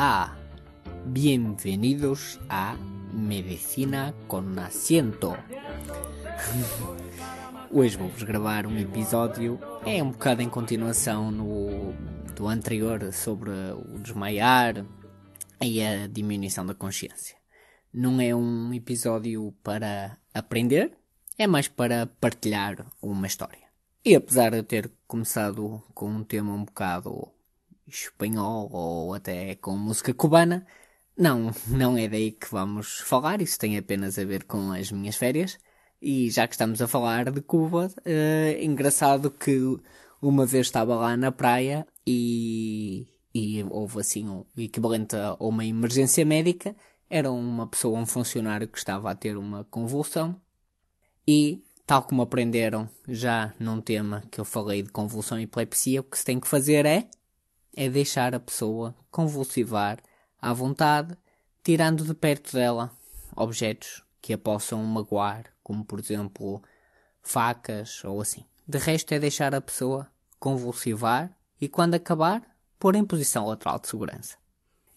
Hola, bienvenidos a Medicina con Asiento. Hoje vou-vos gravar um episódio, é um bocado em continuação no, do anterior sobre o desmaiar e a diminuição da consciência. Não é um episódio para aprender, é mais para partilhar uma história. E apesar de eu ter começado com um tema um bocado espanhol ou até com música cubana, não, não é daí que vamos falar, isso tem apenas a ver com as minhas férias. E já que estamos a falar de Cuba, é engraçado que uma vez estava lá na praia e, e houve assim um equivalente a uma emergência médica. Era uma pessoa, um funcionário que estava a ter uma convulsão e, tal como aprenderam já num tema que eu falei de convulsão e epilepsia, o que se tem que fazer é, é deixar a pessoa convulsivar à vontade, tirando de perto dela objetos que a possam magoar, como por exemplo facas ou assim. De resto é deixar a pessoa convulsivar e quando acabar, pôr em posição lateral de segurança.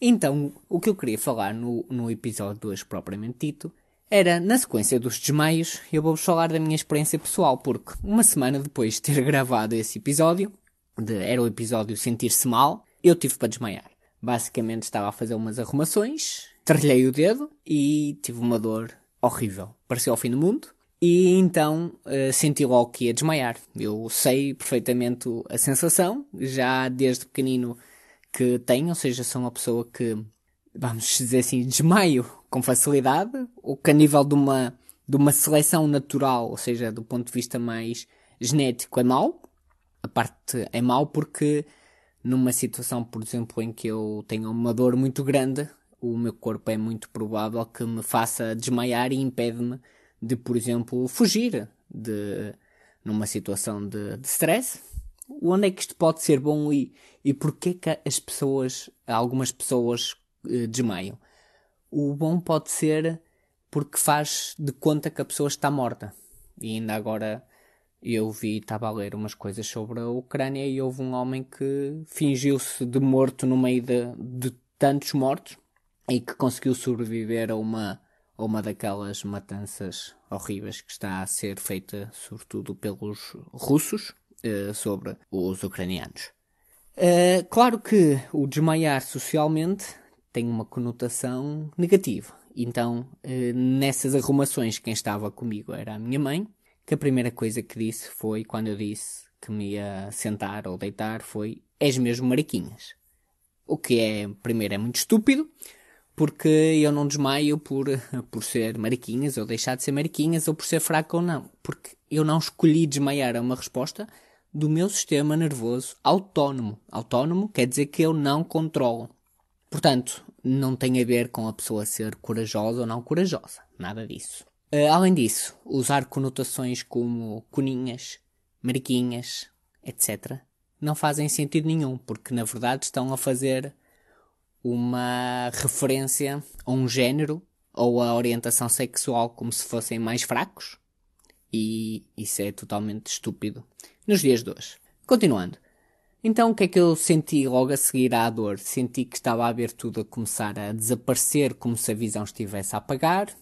Então, o que eu queria falar no, no episódio 2 propriamente dito era, na sequência dos desmaios, eu vou-vos falar da minha experiência pessoal, porque uma semana depois de ter gravado esse episódio, de, era o episódio Sentir-se Mal, eu tive para desmaiar. Basicamente estava a fazer umas arrumações, tralhei o dedo e tive uma dor horrível. Pareceu ao fim do mundo. E então uh, senti logo que ia desmaiar. Eu sei perfeitamente a sensação, já desde pequenino que tenho, ou seja, sou uma pessoa que, vamos dizer assim, desmaio com facilidade, ou que a nível de uma, de uma seleção natural, ou seja, do ponto de vista mais genético, é mau. A parte é mau porque numa situação, por exemplo, em que eu tenho uma dor muito grande, o meu corpo é muito provável que me faça desmaiar e impede-me de, por exemplo, fugir de numa situação de, de stress. Onde é que isto pode ser bom e, e porquê que as pessoas, algumas pessoas eh, desmaiam? O bom pode ser porque faz de conta que a pessoa está morta. E ainda agora eu vi, estava a ler umas coisas sobre a Ucrânia e houve um homem que fingiu-se de morto no meio de, de tantos mortos e que conseguiu sobreviver a uma, a uma daquelas matanças horríveis que está a ser feita, sobretudo pelos russos, eh, sobre os ucranianos. Eh, claro que o desmaiar socialmente tem uma conotação negativa. Então, eh, nessas arrumações, quem estava comigo era a minha mãe, que a primeira coisa que disse foi, quando eu disse que me ia sentar ou deitar, foi: És mesmo mariquinhas. O que é, primeiro, é muito estúpido, porque eu não desmaio por, por ser mariquinhas ou deixar de ser mariquinhas ou por ser fraco ou não. Porque eu não escolhi desmaiar a uma resposta do meu sistema nervoso autónomo. Autónomo quer dizer que eu não controlo. Portanto, não tem a ver com a pessoa ser corajosa ou não corajosa. Nada disso. Uh, além disso, usar conotações como coninhas, mariquinhas, etc. não fazem sentido nenhum, porque na verdade estão a fazer uma referência a um género ou a orientação sexual como se fossem mais fracos. E isso é totalmente estúpido nos dias de hoje. Continuando. Então o que é que eu senti logo a seguir à dor? Senti que estava a ver tudo a começar a desaparecer como se a visão estivesse a apagar.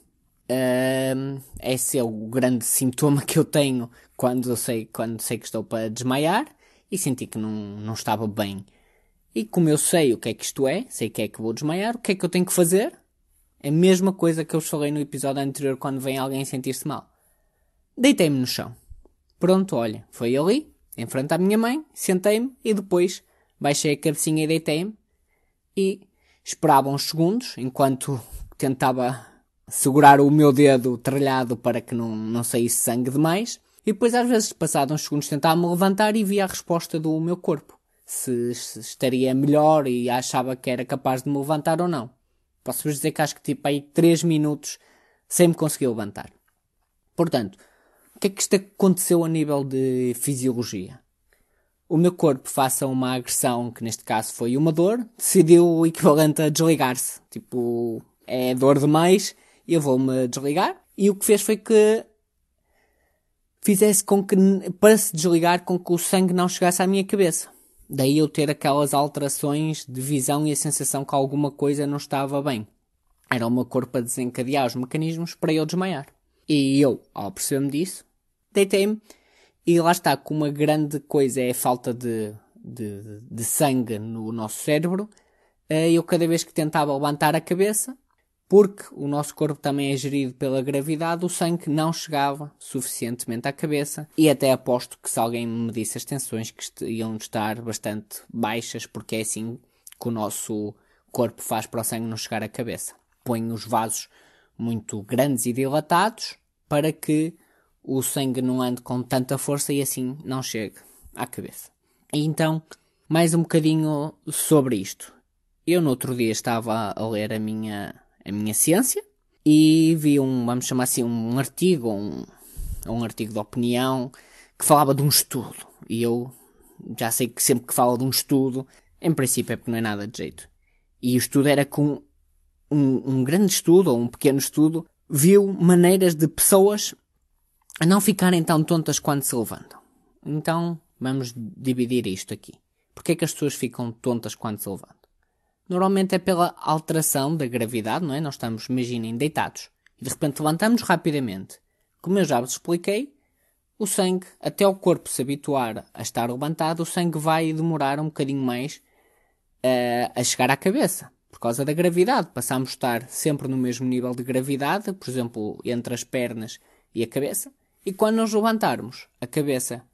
Uh, esse é o grande sintoma que eu tenho quando eu sei, quando sei que estou para desmaiar e senti que não, não estava bem e como eu sei o que é que isto é, sei que é que vou desmaiar, o que é que eu tenho que fazer? É a mesma coisa que eu falei no episódio anterior quando vem alguém sentir-se mal. Deitei-me no chão. Pronto, olha, foi ali, em frente à minha mãe, sentei-me e depois baixei a cabecinha e deitei-me e esperava uns segundos enquanto tentava segurar o meu dedo tralhado para que não, não saísse sangue demais. E depois, às vezes, passados uns segundos, tentava-me levantar e via a resposta do meu corpo se, se, estaria melhor e achava que era capaz de me levantar ou não. Posso-vos dizer que acho que tipo aí 3 minutos sem me conseguir levantar. Portanto, o que é que isto aconteceu a nível de fisiologia? O meu corpo, face a uma agressão, que neste caso foi uma dor, decidiu o equivalente a desligar-se. Tipo, é dor demais, eu vou-me desligar. E o que fez foi que fizesse com que, para se desligar, com que o sangue não chegasse à minha cabeça. Daí eu ter aquelas alterações de visão e a sensação que alguma coisa não estava bem. Era o meu corpo a desencadear os mecanismos para eu desmaiar. E eu, ao perceber-me disso, deitei-me e lá está, como uma grande coisa é a falta de, de, de sangue no nosso cérebro, eh, eu cada vez que tentava levantar a cabeça, porque o nosso corpo também é gerido pela gravidade, o sangue não chegava suficientemente à cabeça e até aposto que se alguém me medisse as tensões que iam estar bastante baixas, porque é assim que o nosso corpo faz para o sangue não chegar à cabeça. Põe os vasos muito grandes e dilatados para que o sangue não ande com tanta força e assim não chegue à cabeça. E então, mais um bocadinho sobre isto. Eu no outro dia estava a ler a minha a minha ciência e vi um, vamos chamar assim, um artigo, um, um artigo de opinião que falava de um estudo. E eu já sei que sempre que fala de um estudo, em princípio é porque não é nada de jeito. E o estudo era com um, um grande estudo, ou um pequeno estudo, viu maneiras de pessoas a não ficarem tão tontas quando se levantam. Então, vamos dividir isto aqui. Porquê é que as pessoas ficam tontas quando se levantam? Normalmente é pela alteração da gravidade, não é? Nós estamos, imaginem, deitados e de repente levantamos rapidamente. Como eu já vos expliquei, o sangue, até o corpo se habituar a estar levantado, o sangue vai demorar um bocadinho mais uh, a chegar à cabeça. Por causa da gravidade. Passamos a estar sempre no mesmo nível de gravidade, por exemplo, entre as pernas e a cabeça. E quando nos levantarmos, a cabeça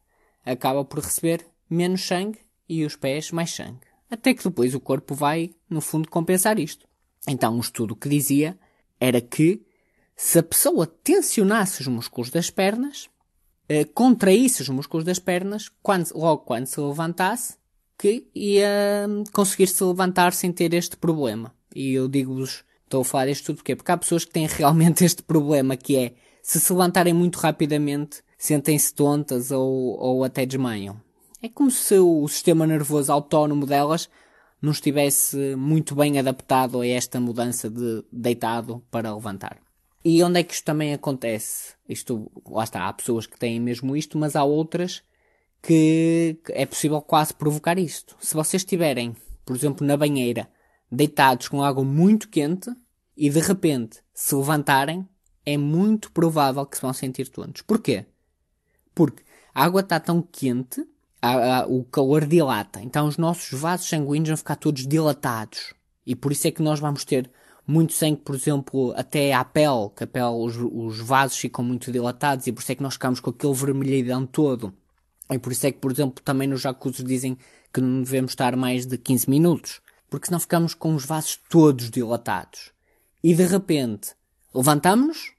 acaba por receber menos sangue e os pés mais sangue até que depois o corpo vai, no fundo, compensar isto. Então, um estudo que dizia era que se a pessoa tensionasse os músculos das pernas, eh, contraísse os músculos das pernas, quando, logo quando se levantasse, que ia hum, conseguir se levantar sem ter este problema. E eu digo-vos, estou a falar isto tudo porque Porque há pessoas que têm realmente este problema, que é, se se levantarem muito rapidamente, sentem-se tontas ou, ou até desmaiam. É como se o sistema nervoso autónomo delas não estivesse muito bem adaptado a esta mudança de deitado para levantar. E onde é que isto também acontece? Isto, lá está, há pessoas que têm mesmo isto, mas há outras que é possível quase provocar isto. Se vocês estiverem, por exemplo, na banheira, deitados com água muito quente e de repente se levantarem, é muito provável que se vão sentir tontos. Porquê? Porque a água está tão quente a, a, o calor dilata. Então os nossos vasos sanguíneos vão ficar todos dilatados. E por isso é que nós vamos ter muito sangue, por exemplo, até à pele, que a pele, os, os vasos ficam muito dilatados e por isso é que nós ficamos com aquele vermelhidão todo. E por isso é que, por exemplo, também nos jacuzzi dizem que não devemos estar mais de 15 minutos, porque senão ficamos com os vasos todos dilatados. E de repente, levantamos-nos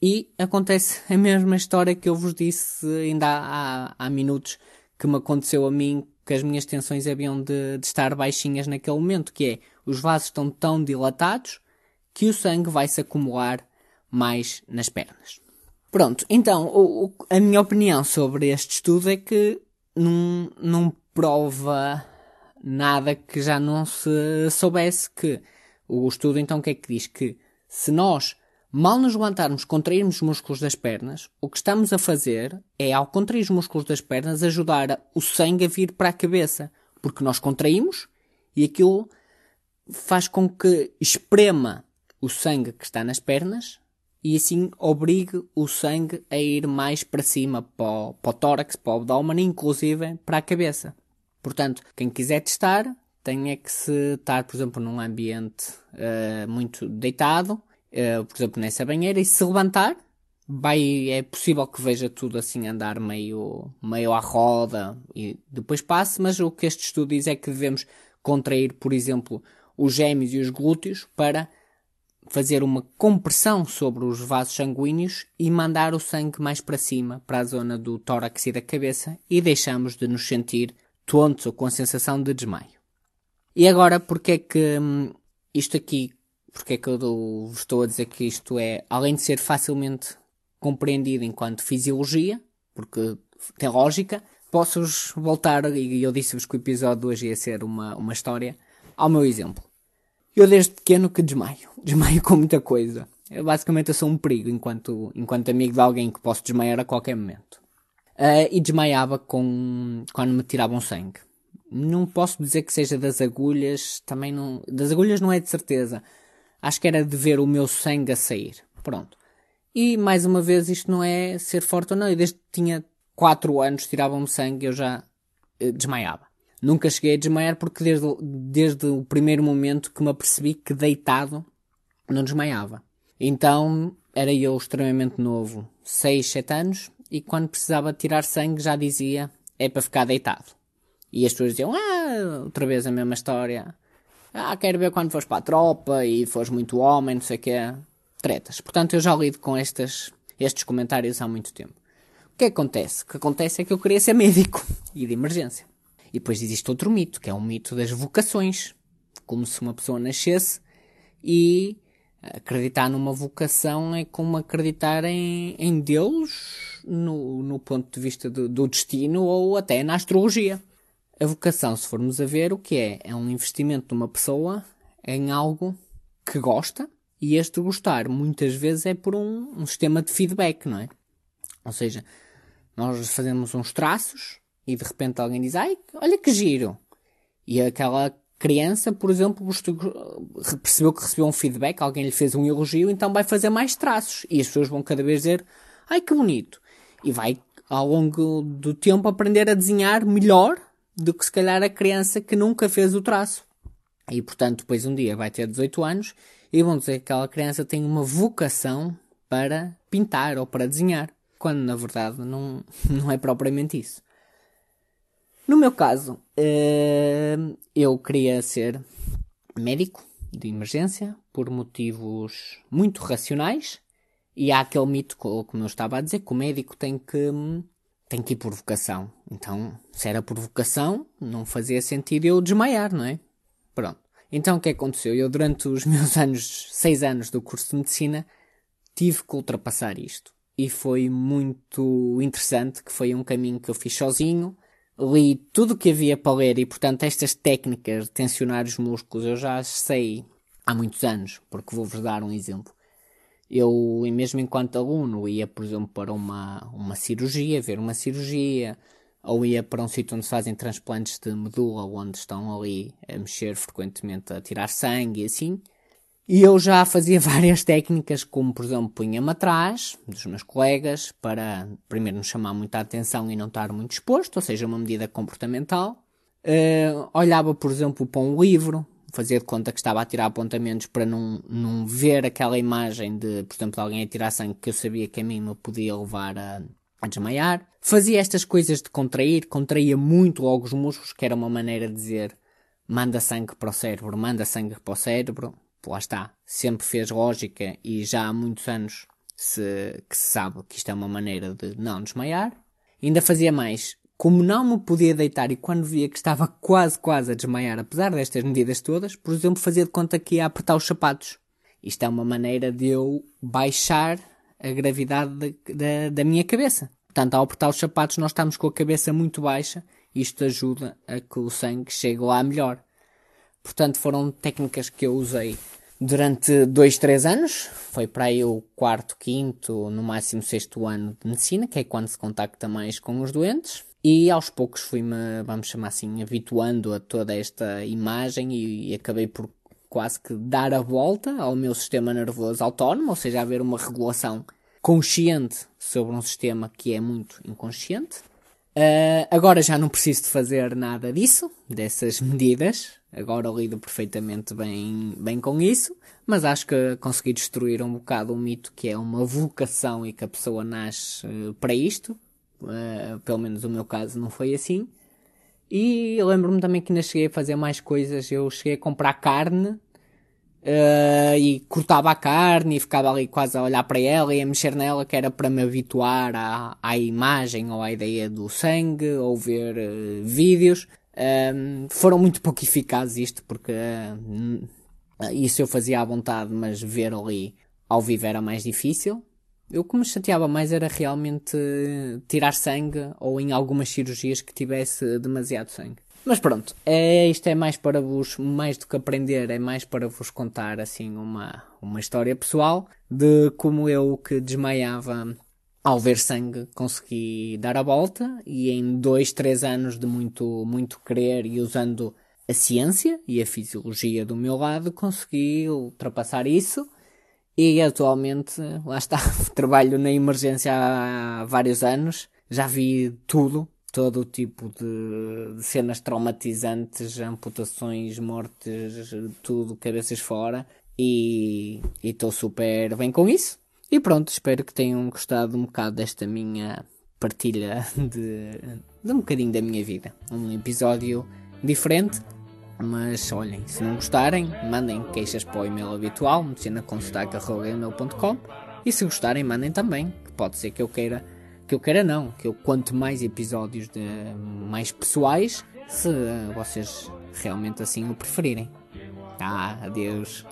e acontece a mesma história que eu vos disse ainda há, há, há minutos, que me aconteceu a mim que as minhas tensões haviam de, de, estar baixinhas naquele momento, que é os vasos estão tão dilatados que o sangue vai se acumular mais nas pernas. Pronto, então o, o, a minha opinião sobre este estudo é que não, não prova nada que já não se soubesse que o estudo então o que é que diz? Que se nós Mal nos levantarmos, contrairmos os músculos das pernas, o que estamos a fazer é, ao contrair os músculos das pernas, ajudar o sangue a vir para a cabeça. Porque nós contraímos e aquilo faz com que esprema o sangue que está nas pernas e assim obrigue o sangue a ir mais para cima, para o, para o tórax, para o abdômen, inclusive para a cabeça. Portanto, quem quiser testar, tem é que se estar, por exemplo, num ambiente uh, muito deitado, uh, por exemplo, nessa banheira, e se levantar, vai, é possível que veja tudo assim andar meio, meio à roda e depois passe, mas o que este estudo diz é que devemos contrair, por exemplo, os gêmeos e os glúteos para fazer uma compressão sobre os vasos sanguíneos e mandar o sangue mais para cima, para a zona do tórax e da cabeça, e deixamos de nos sentir tontos ou com a sensação de desmaio. E agora, porque é que hum, isto aqui porque é que eu estou a dizer que isto é, além de ser facilmente compreendido enquanto fisiologia, porque tem lógica, posso-vos voltar, e eu disse-vos que o episódio de hoje ia ser uma, uma história, ao meu exemplo. Eu desde pequeno que desmaio. Desmaio com muita coisa. Eu, basicamente eu sou um perigo enquanto, enquanto amigo de alguém que posso desmaiar a qualquer momento. Uh, e desmaiava com, quando me tiravam sangue. Não posso dizer que seja das agulhas, também não. Das agulhas não é de certeza. Acho que era de ver o meu sangue a sair. Pronto. E mais uma vez, isto não é ser forte ou não. Eu desde que tinha 4 anos tiravam-me sangue eu já eh, desmaiava. Nunca cheguei a desmaiar porque desde, desde o primeiro momento que me apercebi que deitado não desmaiava. Então era eu extremamente novo, 6, 7 anos, e quando precisava tirar sangue já dizia é para ficar deitado. E as pessoas diziam, ah, outra vez a mesma história. Ah, quero ver quando fores para a tropa e fores muito homem, não sei o que Tretas. Portanto, eu já lido com estas, estes comentários há muito tempo. O que acontece? O que acontece é que eu queria ser médico e de emergência. E depois existe outro mito, que é o mito das vocações. Como se uma pessoa nascesse e acreditar numa vocação é como acreditar em, em Deus no, no ponto de vista do, do destino ou até na astrologia. A vocação, se formos a ver, o que é? É um investimento de uma pessoa em algo que gosta e este gostar muitas vezes é por um, um sistema de feedback, não é? Ou seja, nós fazemos uns traços e de repente alguém diz: Ai, olha que giro! E aquela criança, por exemplo, percebeu que recebeu um feedback, alguém lhe fez um elogio, então vai fazer mais traços. E as pessoas vão cada vez dizer: Ai que bonito! E vai, ao longo do tempo, aprender a desenhar melhor do que se calhar a criança que nunca fez o traço. E portanto, depois um dia vai ter 18 anos e vão dizer que aquela criança tem uma vocação para pintar ou para desenhar, quando na verdade não, não é propriamente isso. No meu caso, eh, eu queria ser médico de emergência por motivos muito racionais e há aquele mito, como eu estava a dizer, que o médico tem que, tem que ir por vocação. Então, se era por vocação, não fazia sentido eu desmaiar, não é? Pronto. Então o que aconteceu? Eu durante os meus anos, seis anos do curso de medicina, tive que ultrapassar isto. E foi muito interessante, que foi um caminho que eu fiz sozinho. Li tudo o que havia para ler e, portanto, estas técnicas de tensionar os músculos eu já sei há muitos anos, porque vou-vos dar um exemplo. Eu, mesmo enquanto aluno, ia, por exemplo, para uma, uma cirurgia, ver uma cirurgia, ou ia para um sítio onde se fazem transplantes de medula, onde estão ali a mexer frequentemente, a tirar sangue e assim. E eu já fazia várias técnicas, como por exemplo punha-me atrás dos meus colegas para primeiro não chamar muita atenção e não estar muito exposto, ou seja, uma medida comportamental. Uh, olhava, por exemplo, para um livro, fazia de conta que estava a tirar apontamentos para não, não ver aquela imagem de, por exemplo, alguém a tirar sangue que eu sabia que a mim me podia levar a, a desmaiar. Fazia estas coisas de contrair, contraía muito logo os músculos, que era uma maneira de dizer manda sangue para o cérebro, manda sangue para o cérebro. Lá está, sempre fez lógica e já há muitos anos se, que se sabe que isto é uma maneira de não desmaiar. Ainda fazia mais, como não me podia deitar e quando via que estava quase, quase a desmaiar, apesar destas medidas todas, por exemplo, fazia de conta que ia apertar os sapatos. Isto é uma maneira de eu baixar a gravidade de, de, da minha cabeça. Portanto, ao apertar os sapatos, nós estamos com a cabeça muito baixa isto ajuda a que o sangue chegue lá melhor. Portanto, foram técnicas que eu usei durante dois, três anos. Foi para aí o quarto, quinto, no máximo sexto ano de medicina, que é quando se contacta mais com os doentes. E aos poucos fui-me, vamos chamar assim, habituando a toda esta imagem e, e acabei por quase que dar a volta ao meu sistema nervoso autónomo, ou seja, haver uma regulação consciente sobre um sistema que é muito inconsciente. Uh, agora já não preciso de fazer nada disso, dessas medidas. Agora lido perfeitamente bem, bem com isso. Mas acho que consegui destruir um bocado o mito que é uma vocação e que a pessoa nasce uh, para isto. Uh, pelo menos o meu caso não foi assim. E lembro-me também que ainda cheguei a fazer mais coisas. Eu cheguei a comprar carne uh, e cortava a carne e ficava ali quase a olhar para ela e a mexer nela, que era para me habituar à, à imagem ou à ideia do sangue ou ver uh, vídeos. Um, foram muito pouco eficazes isto, porque uh, isso eu fazia à vontade, mas ver ali ao vivo era mais difícil. Eu que me chateava mais era realmente tirar sangue ou em algumas cirurgias que tivesse demasiado sangue. Mas pronto, é, isto é mais para vos, mais do que aprender, é mais para vos contar assim uma, uma história pessoal de como eu que desmaiava ao ver sangue consegui dar a volta e em dois, três anos de muito, muito querer e usando a ciência e a fisiologia do meu lado consegui ultrapassar isso e atualmente, lá está, trabalho na emergência há vários anos, já vi tudo, todo o tipo de, cenas traumatizantes, amputações, mortes, tudo, cabeças fora e estou super bem com isso. E pronto, espero que tenham gostado um bocado desta minha partilha de, de um bocadinho da minha vida. Um episódio diferente, mas olhem, se não gostarem, mandem queixas para o e-mail habitual, medicinaconsotaque.com e se gostarem, mandem também, que pode ser que eu queira, que eu queira não, que eu quanto mais episódios de mais pessoais, se vocês realmente assim o preferirem. Ah, adeus.